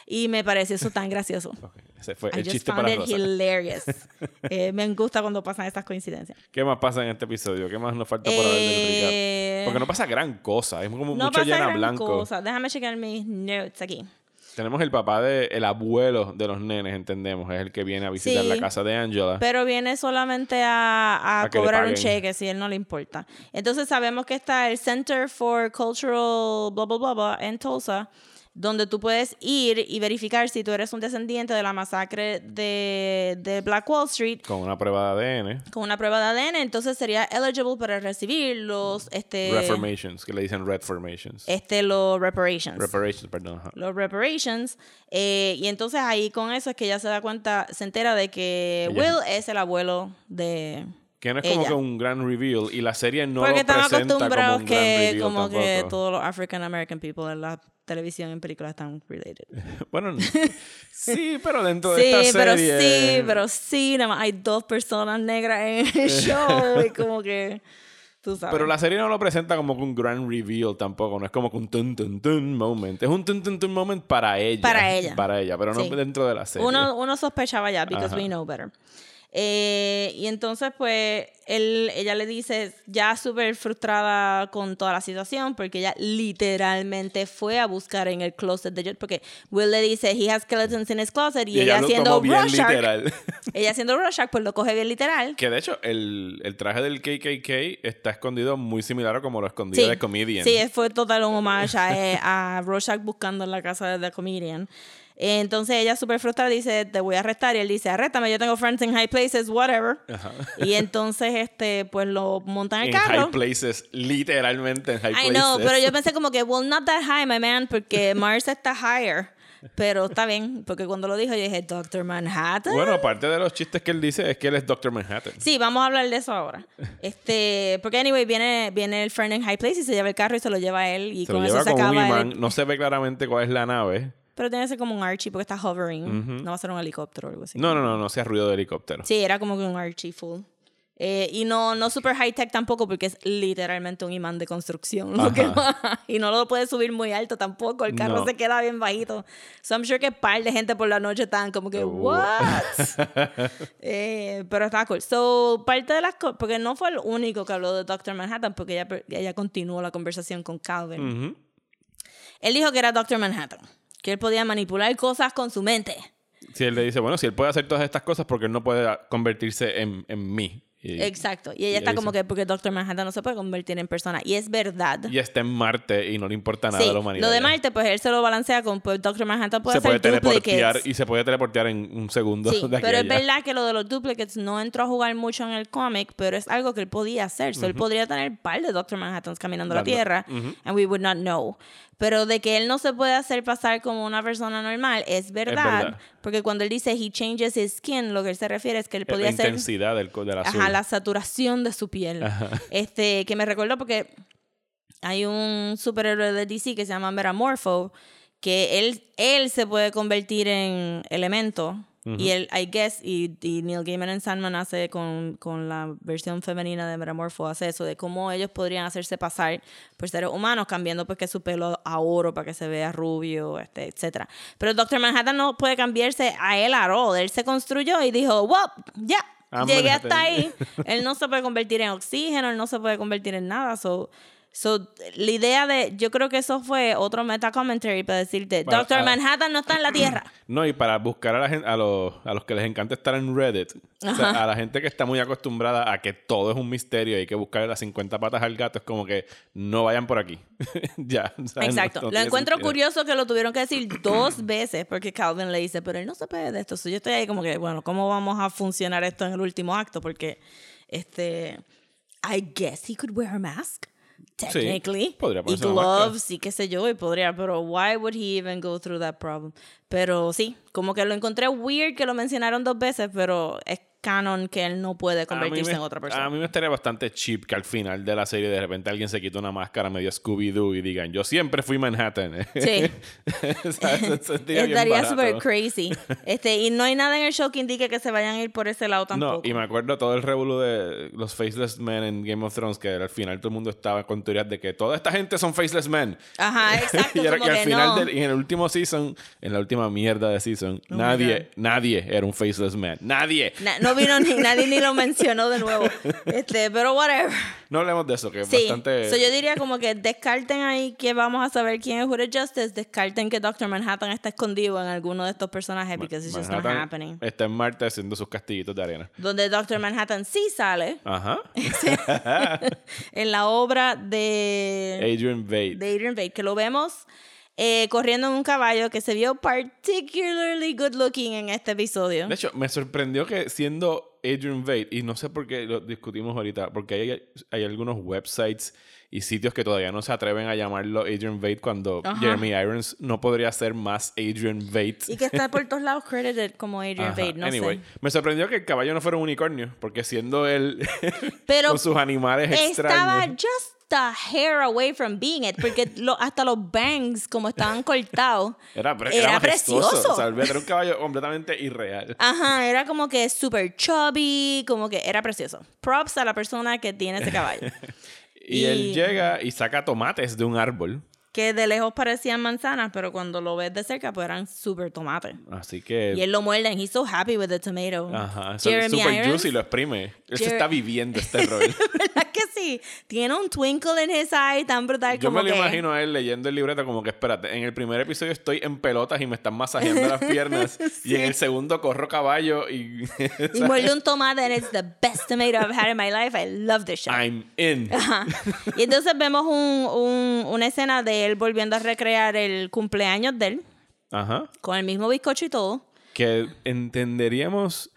Y me pareció eso tan gracioso. Ese fue I el just chiste found para it Rosa. hilarious. Eh, me gusta cuando pasan estas coincidencias. ¿Qué más pasa en este episodio? ¿Qué más nos falta por? Eh, Porque no pasa gran cosa, es como no mucho pasa llena gran blanco. cosa. Déjame checar mis notes aquí. Tenemos el papá de el abuelo de los nenes, entendemos, es el que viene a visitar Sí. la casa de Angela. Pero viene solamente a, a A cobrar un cheque si él no le importa. Entonces sabemos que está el Center for Cultural blah blah blah, blah en Tulsa donde tú puedes ir y verificar si tú eres un descendiente de la masacre de, de Black Wall Street Con una prueba de ADN. con una prueba de ADN, entonces sería eligible para recibir los este Reformations, que le dicen red formations. este los reparations. Reparations, perdón. ajá. los reparations eh, y entonces ahí con eso es que ella se da cuenta, se entera de que Ella- Will es el abuelo de Que no es como ella. que un gran reveal y la serie no porque lo están presenta como acostumbrados un gran que reveal como que tampoco. todos los African American people en la televisión en películas están related. Bueno, no. sí, pero dentro de Sí, esta pero serie... sí, pero sí, nada más hay dos personas negras en el show y como que tú sabes. Pero la serie no lo presenta como que un gran reveal tampoco. No es como que un tun tun tun moment. Es un tun tun tun moment para ella. Para ella. Para ella, pero Sí. no dentro de la serie. Uno, uno sospechaba ya, because Ajá. we know better. Eh, y entonces, pues, él, ella le dice, ya súper frustrada con toda la situación, porque ella literalmente fue a buscar en el closet de George, porque Will le dice, he has skeletons in his closet, y, y ella, ella bien Rorschach, ella haciendo Rorschach, pues lo coge bien literal. que de hecho, el, el traje del KKK está escondido muy similar a como lo escondido Sí, de Comedian. sí, fue total un homage a, eh, a Rorschach buscando en la casa de The Comedian. Entonces ella súper frustrada dice, te voy a arrestar. Y él dice, arréstame, yo tengo friends in high places, whatever. Ajá. Y entonces, este, pues lo montan en el En carro. high places, literalmente en high I places. know, pero yo pensé como que, well, not that high, my man, porque Mars está higher. Pero está bien, porque cuando lo dijo yo dije, Doctor Manhattan. Bueno, aparte de los chistes que él dice, es que él es Doctor Manhattan. Sí, vamos a hablar de eso ahora. Este, porque anyway, viene, viene el friend en High Place y se lleva el carro y se lo lleva a él y Se con lo eso lleva se con un acaba el- imán. No se ve claramente cuál es la nave. Pero tiene que ser como un Archie porque está hovering. No va a ser un helicóptero o algo así. No, no, no, no sea ruido de helicóptero. Sí, era como que un Archie full. Eh, y no, no super high tech tampoco porque es literalmente un imán de construcción. lo que va. y no lo puede subir muy alto tampoco. El carro No. se queda bien bajito. So I'm sure que par de gente por la noche están como que, what? Eh, pero está cool. So, parte de las cosas, porque no fue el único que habló de Doctor Manhattan, porque ella, ella continuó la conversación con Calvin. Ujú. Él dijo que era Doctor Manhattan, que él podía manipular cosas con su mente. Si él le dice, bueno, si él puede hacer todas estas cosas, porque él no puede convertirse en, en mí? Exacto. Y ella y está como dice- que porque Doctor Manhattan no se puede convertir en persona. Y es verdad. y está en Marte y no le importa nada Sí, de la humanidad. lo de. Marte, pues él se lo balancea con pues, Doctor Manhattan puede se puede hacer teleportear duplicates. y se puede teleportear en un segundo Sí, de pero a es verdad que lo de los duplicates no entró a jugar mucho en el cómic, pero es algo que él podía hacer. So, Él podría tener un par de Doctor Manhattans caminando la Dando- Tierra Ujú. and we would not know. Pero de que él no se puede hacer pasar como una persona normal es verdad, verdad. porque cuando él dice he changes his skin, lo que él se refiere es que él Es la podía ser intensidad del, co- del azul. Ajá, la saturación de su piel. Este, que me recuerdo porque hay un superhéroe de DC que se llama Metamorpho, que él, él se puede convertir en elemento. Y él, I guess, y, y Neil Gaiman en Sandman hace con, con la versión femenina de Metamorpho, hace eso, de cómo ellos podrían hacerse pasar por seres humanos, cambiando pues que su pelo a oro para que se vea rubio, este, etc. Pero Doctor Manhattan no puede cambiarse a él a all. Él se construyó y dijo, wow, ya, I'm llegué hasta ahí. Él no se puede convertir en oxígeno, él no se puede convertir en nada. So, so, la idea de, yo creo que eso fue otro meta commentary para decirte, Para- Doctor. Manhattan no está en la Tierra. No, y para buscar a, la gente, a, los, a los que les encanta estar en Reddit, o sea, a la gente que está muy acostumbrada a que todo es un misterio y hay que buscarle las 50 patas al gato, es como que no vayan por aquí. ya. o sea, no- Exacto. no lo encuentro sentido. curioso que lo tuvieron que decir dos veces porque Calvin le dice, pero él no se puede de esto. So, yo estoy ahí como que, bueno, ¿cómo vamos a funcionar esto en el último acto? Porque, este, I guess he could wear a mask. Technically. podría y gloves y qué sé yo, y podría, pero why would he even go through that problem? Pero sí, como que lo encontré weird que lo mencionaron dos veces, pero es canon que él no puede convertirse me- en otra persona. A mí me estaría bastante cheap que al final de la serie de repente alguien se quita una máscara medio Scooby-Doo y digan, yo siempre fui Manhattan. Sí. Estaría super crazy. Este, y no hay nada en el show que indique que se vayan a ir por ese lado tampoco. No, y me acuerdo todo el revuelo de los Faceless Men en Game of Thrones, que al final todo el mundo estaba con teorías de que toda esta gente son Faceless Men. Ajá, exacto. y, era- como y al que final, no. del- y en el último season, en la última mierda de season, Oh nadie, nadie era un Faceless Man. Nadie. Na- no vino ni nadie ni lo mencionó de nuevo. Este, pero whatever. No hablemos de eso, que es Sí. bastante... So yo diría como que descarten ahí que vamos a saber quién es Hooded Justice, descarten que Doctor Manhattan está escondido en alguno de estos personajes because it's just not happening. Está en Marte haciendo sus castillitos de arena. Donde Doctor Manhattan sí sale Ajá. en la obra de Adrian Veidt. de Adrian Veidt, que lo vemos eh, corriendo en un caballo que se vio particularly good looking en este episodio. De hecho, me sorprendió que siendo Adrian Vade, y no sé por qué lo discutimos ahorita, porque hay, hay algunos websites y sitios que todavía no se atreven a llamarlo Adrian Vade cuando Ajá. Jeremy Irons no podría ser más Adrian Vade. Y que está por todos lados credited como Adrian. Vade, no anyway, sé. me sorprendió que el caballo no fuera un unicornio, porque siendo él Pero con sus animales estaba extraños. just a hair away from being it, porque lo- hasta los bangs, como estaban cortados, Era, pre- era era majestuoso. precioso. O sea, olvídate, era un caballo completamente irreal. Ajá, era como que super chubby, como que era precioso. Props a la persona que tiene ese caballo. Y, él llega y saca tomates de un árbol. Que de lejos parecían manzanas, pero cuando lo ves de cerca, pues eran super tomates. Así que. Y él lo muerde, and he's so happy with the tomato. Ajá, Jeremy super Irons, juicy, lo exprime. Él se está viviendo este rol. ¿verdad que sí? Tiene un twinkle in his eye tan brutal Yo como me lo que... imagino a él leyendo el libreto como que, espérate, en el primer episodio estoy en pelotas y me están masajeando las piernas. Y en el segundo corro caballo y... Y muerde un tomate, and it's the best tomato I've had in my life. I love this show. I'm in. Ajá. Y entonces vemos un, un- una escena de él volviendo a recrear el cumpleaños de él, Ajá. con el mismo bizcocho y todo. Que entenderíamos...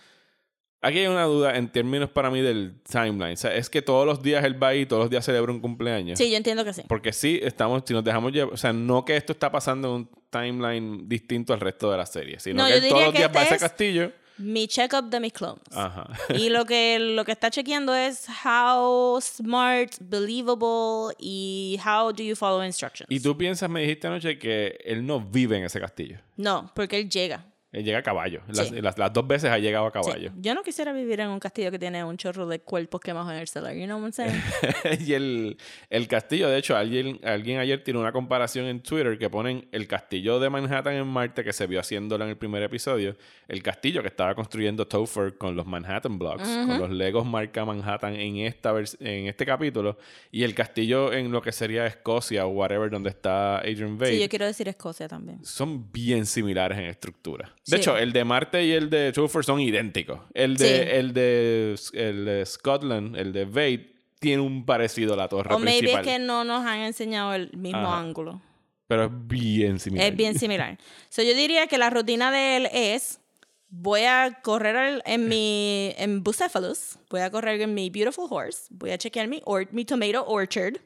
Aquí hay una duda en términos para mí del timeline. O sea, es que todos los días él va y todos los días celebra un cumpleaños. Sí, yo entiendo que sí. Porque sí, estamos, si nos dejamos llevar, o sea, no que esto está pasando en un timeline distinto al resto de la serie, sino No, que yo él todos los que días va a este ese es- castillo. Mi check-up de mis clones. Ajá. Y lo que, lo que está chequeando es how smart, believable y how do you follow instructions. Y tú piensas, me dijiste anoche, que él no vive en ese castillo. No, porque él llega. Él llega a caballo. Las, Sí. las- las dos veces ha llegado a Sí. caballo. Yo no quisiera vivir en un castillo que tiene un chorro de cuerpos quemados en el celular. You know what I'm saying? y el, el castillo, de hecho, alguien, alguien ayer tiró una comparación en Twitter que ponen el castillo de Manhattan en Marte, que se vio haciéndolo en el primer episodio, el castillo que estaba construyendo Topher con los Manhattan Blocks, con los Legos marca Manhattan en, esta en este capítulo, y el castillo en lo que sería Escocia o whatever, donde está Adrian Vade. sí, yo quiero decir Escocia también. son bien similares en estructura. De Sí. hecho, el de Marte y el de Topher son idénticos. El de, Sí. el de, el de Scotland, el de Vade, tiene un parecido a la torre O maybe es que no nos han enseñado el mismo Ajá. ángulo. Pero es bien similar. Es bien similar. so, yo diría que la rutina de él es voy a correr en mi en Bucephalus, voy a correr en mi Beautiful Horse, voy a chequear mi, or- mi Tomato Orchard,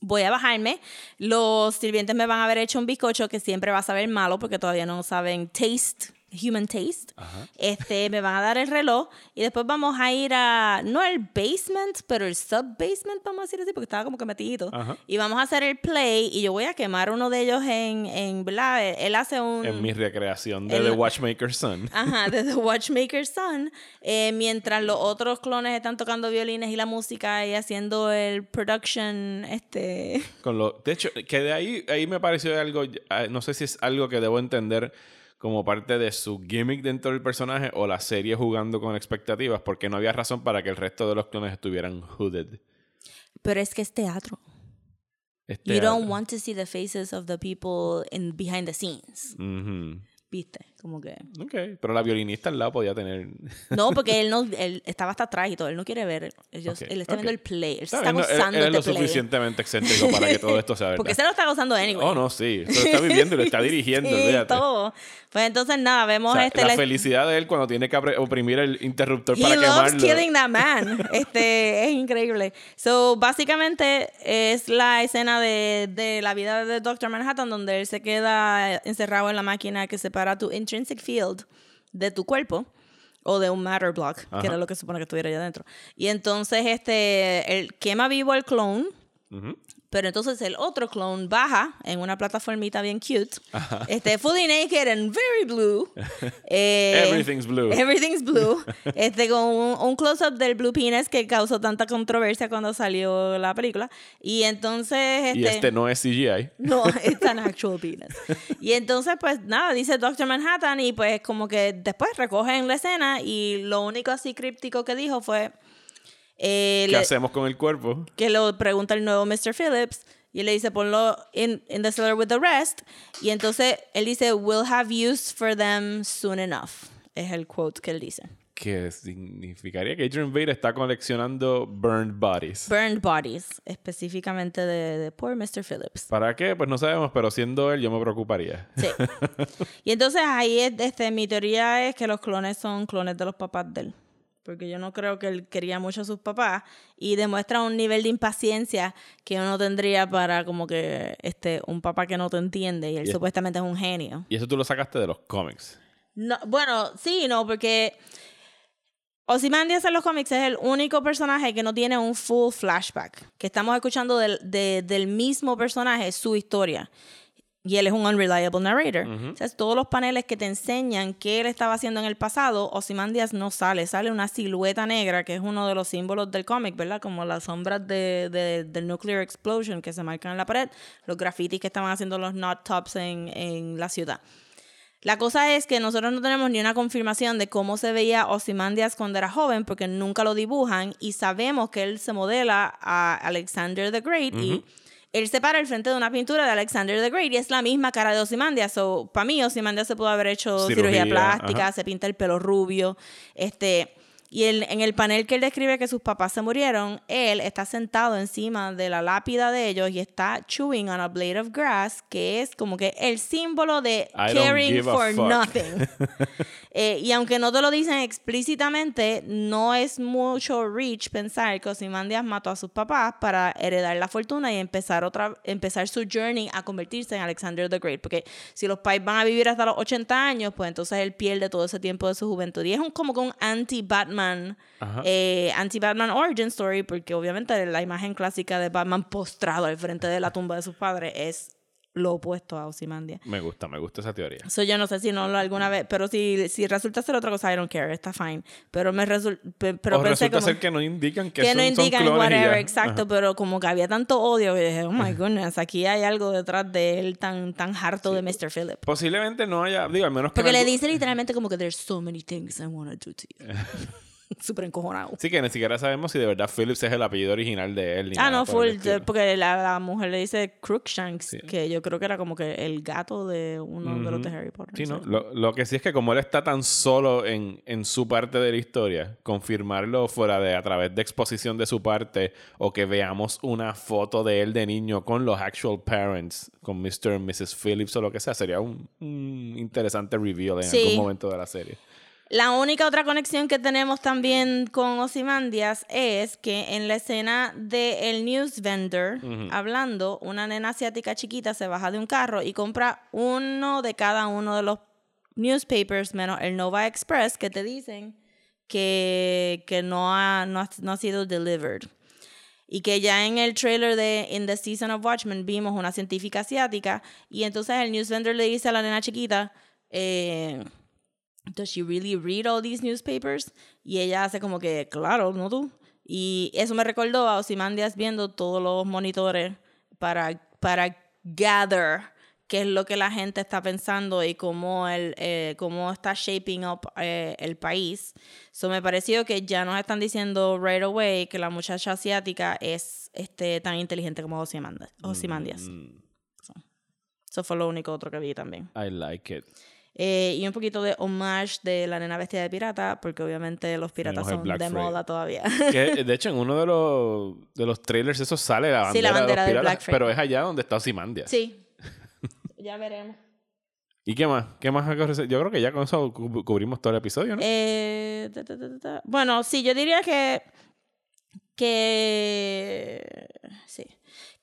voy a bajarme, los sirvientes me van a haber hecho un bizcocho que siempre va a saber malo porque todavía no saben taste, human taste. Este, me van a dar el reloj y después vamos a ir a, no el basement, pero el sub-basement, vamos a decir así, porque estaba como que metidito. Ajá. Y vamos a hacer el play y yo voy a quemar uno de ellos en, en ¿verdad? Él hace un... En mi recreación de El- The Watchmaker's Son. Ajá, de The Watchmaker's Son, eh, mientras los otros clones están tocando violines y la música y haciendo el production, este... Con lo, de hecho, que de ahí, ahí me pareció algo, ah, no sé si es algo que debo entender como parte de su gimmick dentro del personaje o la serie jugando con expectativas, porque no había razón para que el resto de los clones estuvieran hooded. Pero es que es teatro. You don't want to see the faces of the people in behind the scenes. Ujú. ¿Viste? Como que... Ok, pero la violinista al lado podía tener... No, porque él no él estaba hasta atrás y todo, él no quiere ver. Ellos, Ok, Él está viendo ok. el play, él se Está está bien, no, él- gozando él es de lo play. suficientemente excéntrico para que todo esto sea verdad. Porque se lo está gozando anyway. Oh, no, sí. Lo está viviendo y lo está dirigiendo, Sí, todo. Pues entonces nada, O vemos sea, este... la la- felicidad de él cuando tiene que oprimir el interruptor He para loves quemarlo. killing that man. Este, es increíble. So, básicamente es la escena de, de la vida de Doctor Manhattan donde él se queda encerrado en la máquina que separa tu intrinsic field de tu cuerpo o de un matter block, Ajá. que era lo que supone que estuviera allá adentro. Y entonces este, él quema vivo el clone Ujú. Pero entonces el otro clone baja en una plataformita bien cute, este, fully naked and very blue. Eh, Everything's blue. Everything's blue. Este, con un, un close-up del blue penis que causó tanta controversia cuando salió la película. Y entonces... y este no es CGI. No, it's an actual penis. Y entonces, pues nada, dice Doctor Manhattan y pues como que después recogen la escena y lo único así críptico que dijo fue... eh, ¿Qué le- hacemos con el cuerpo? que lo pregunta el nuevo Mr. Phillips y él le dice ponlo in, in the cellar with the rest y entonces él dice we'll have use for them soon enough es el quote que él dice que significaría que Adrian Veidt está coleccionando burned bodies. Burned bodies, específicamente de, de Poor Mr. Phillips. ¿Para qué? Pues no sabemos, pero siendo él yo me preocuparía. Sí. y entonces ahí es, este, mi teoría es que los clones son clones de los papás de él. Porque yo no creo que él quería mucho a sus papás y demuestra un nivel de impaciencia que uno tendría para como que este un papá que no te entiende y él supuestamente es un genio. Y eso tú lo sacaste de los cómics. No, bueno, sí, no, porque Ozymandias en los cómics es el único personaje que no tiene un full flashback. Que estamos escuchando del, del mismo personaje, su historia. Y él es un unreliable narrator. O sea, todos los paneles que te enseñan qué él estaba haciendo en el pasado, Ozymandias no sale. Sale una silueta negra, que es uno de los símbolos del cómic, ¿verdad? Como las sombras de, de, del nuclear explosion que se marcan en la pared, los grafitis que estaban haciendo los not tops en, en la ciudad. La cosa es que nosotros no tenemos ni una confirmación de cómo se veía Ozymandias cuando era joven, porque nunca lo dibujan y sabemos que él se modela a Alexander the Great y él se para al frente de una pintura de Alexander the Great y es la misma cara de Ozymandias. So, para mí, Ozymandias se pudo haber hecho cirugía, plástica, se pinta el pelo rubio, este y en el panel que él describe que sus papás se murieron, él está sentado encima de la lápida de ellos y está chewing on a blade of grass, que es como que el símbolo de caring for nothing. Eh, y aunque no te lo dicen explícitamente, no es mucho reach pensar que Ozymandias mató a sus papás para heredar la fortuna y empezar otra empezar su journey a convertirse en Alexander the Great. Porque si los pais van a vivir hasta los 80 años, pues entonces él pierde todo ese tiempo de su juventud. Y es un, como que un anti-Batman eh, anti-Batman Origin Story, porque obviamente la imagen clásica de Batman postrado al frente de la tumba de sus padres es lo opuesto a Ozymandias. Me gusta, me gusta esa teoría. So, yo no sé si no lo alguna vez, pero si, si resulta ser otra cosa, I don't care, está fine. Pero me resulta, pero o resulta ser que no indican que, que son, no indican son whatever, exacto, pero como que había tanto odio que dije, oh my goodness, aquí hay algo detrás de él tan, tan harto de Mr. Philip. Posiblemente no haya, digo, al menos que Porque le dice literalmente como que there's so many things I want to do to you. súper encojonado. Sí, que ni siquiera sabemos si de verdad Phillips es el apellido original de él. ah, no, full, porque la, mujer le dice Crookshanks, que yo creo que era como que el gato de uno de los de Harry Potter. Sí, ¿no? Lo, lo, que sí es que como él está tan solo en, en su parte de la historia, confirmarlo fuera de a través de exposición de su parte o que veamos una foto de él de niño con los actual parents, con Mr. y Mrs. Phillips o lo que sea, sería un, interesante reveal en algún momento de la serie. La única otra conexión que tenemos también con Ozymandias es que en la escena de el news vendor hablando, una nena asiática chiquita se baja de un carro y compra uno de cada uno de los newspapers menos el Nova Express que te dicen que, que no, ha, no, ha, sido delivered. Y que ya en el trailer de In the Season of Watchmen vimos una científica asiática y entonces el news vendor le dice a la nena chiquita, eh, does she really read all these newspapers? Y ella hace como que, claro, no tú. Y eso me recordó a Ozymandias viendo todos los monitores para, para gather qué es lo que la gente está pensando y cómo, el, eh, cómo está shaping up eh, el país. So me pareció que ya nos están diciendo right away que la muchacha asiática es este, tan inteligente como Ozymandias. Mm. Eso fue lo único otro que vi también. I like it. Eh, y un poquito de homage de la nena bestia de pirata, porque obviamente los piratas son de moda todavía. de hecho, en uno de los, de los trailers eso sale la bandera, sí, la bandera de los piratas, pero es allá donde está Ozymandias. Sí. ya veremos. ¿Y qué más? ¿Qué más? Yo creo que ya con eso cubrimos todo el episodio, ¿no? Eh, bueno, sí, yo diría que que sí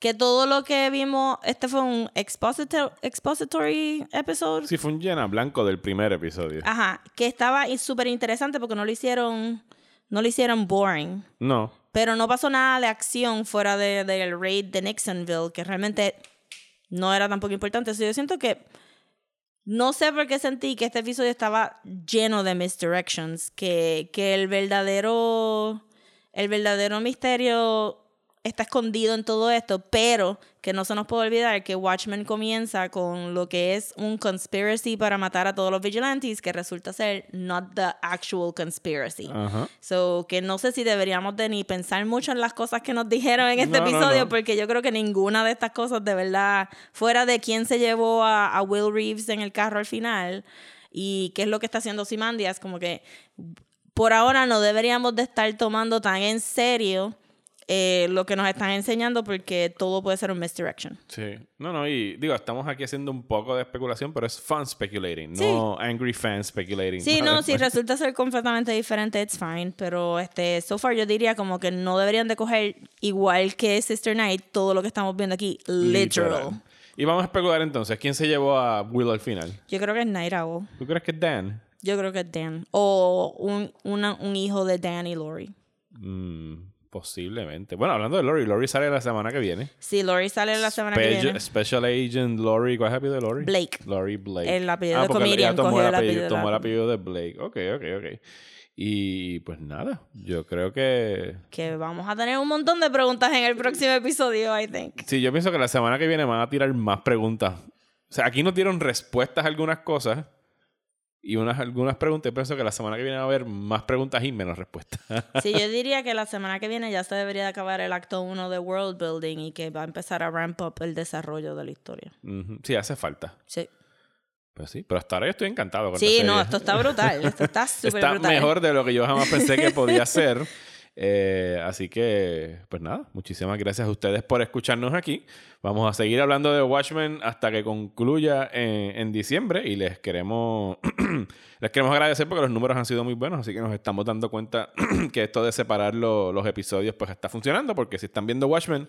que todo lo que vimos, este fue un expository episode. Sí, fue un llena blanco del primer episodio. Ajá, que estaba súper interesante porque no lo hicieron, no lo hicieron boring. No. Pero no pasó nada de acción fuera del de, raid de Nixonville, que realmente no era tampoco importante. O yo siento que no sé por qué sentí que este episodio estaba lleno de misdirections, que, que el verdadero el verdadero misterio está escondido en todo esto, pero que no se nos puede olvidar que Watchmen comienza con lo que es un conspiracy para matar a todos los vigilantes, que resulta ser not the actual conspiracy. So, que no sé si deberíamos de ni pensar mucho en las cosas que nos dijeron en este episodio, porque yo creo que ninguna de estas cosas de verdad, fuera de quién se llevó a, Will Reeves en el carro al final y qué es lo que está haciendo Simandias, como que por ahora no deberíamos de estar tomando tan en serio eh, lo que nos están enseñando porque todo puede ser un misdirection. Sí. No, no, y digo, estamos aquí haciendo un poco de especulación, pero es fun speculating, no angry fan speculating. Sí, no, si resulta ser completamente diferente, it's fine, pero este, so far yo diría como que no deberían de coger igual que Sister Night todo lo que estamos viendo aquí, literal. Y vamos a especular entonces, ¿quién se llevó a Will al final? Yo creo que es Night Owl. ¿Tú crees que es Dan? Yo creo que es Dan. O un, un hijo de Dan y Lori. Mmm Posiblemente. Bueno, hablando de Lori, Lori sale la semana que viene. Sí, Lori sale la semana que viene. Special Agent Lori, ¿cuál es el apellido de Lori? Blake. Lori Blake. El apellido ah, de Comedian tomó, el apellido, tomó el apellido de Blake. Ok, ok, ok. Y pues nada, yo creo que... Que vamos a tener un montón de preguntas en el próximo episodio, I think. Sí, yo pienso que la semana que viene van a tirar más preguntas. O sea, aquí nos dieron respuestas a algunas cosas y unas, algunas preguntas. Y pienso que la semana que viene va a haber más preguntas y menos respuestas. sí, yo diría que la semana que viene ya se debería de acabar el acto 1 de World Building y que va a empezar a ramp up el desarrollo de la historia. Sí, hace falta. Sí. Pues sí, pero hasta ahora yo estoy encantado con Sí, no, esto está brutal. Esto está súper brutal. Está mejor de lo que yo jamás pensé que podía ser. Eh, así que, pues nada, muchísimas gracias a ustedes por escucharnos aquí. Vamos a seguir hablando de Watchmen hasta que concluya en, diciembre y les queremos, les queremos agradecer porque los números han sido muy buenos, así que nos estamos dando cuenta que esto de separar los episodios pues está funcionando porque si están viendo Watchmen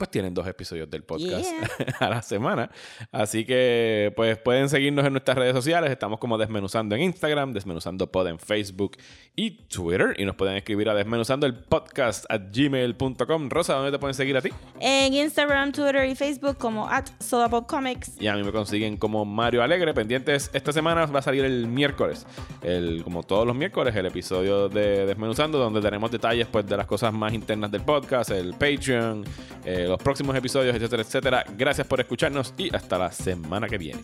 pues tienen dos episodios del podcast a la semana. Así que pues pueden seguirnos en nuestras redes sociales. Estamos como Desmenuzando en Instagram, Desmenuzando Pod en Facebook y Twitter. Y nos pueden escribir a desmenuzando el podcast at gmail.com. Rosa, ¿dónde te pueden seguir a ti? En Instagram, Twitter y Facebook como at Comics. Y a mí me consiguen como Mario Alegre. Pendientes, esta semana va a salir el miércoles. El, como todos los miércoles, el episodio de Desmenuzando, donde tenemos detalles pues, de las cosas más internas del podcast, el Patreon, el los próximos episodios, etcétera, etcétera. Gracias por escucharnos y hasta la semana que viene.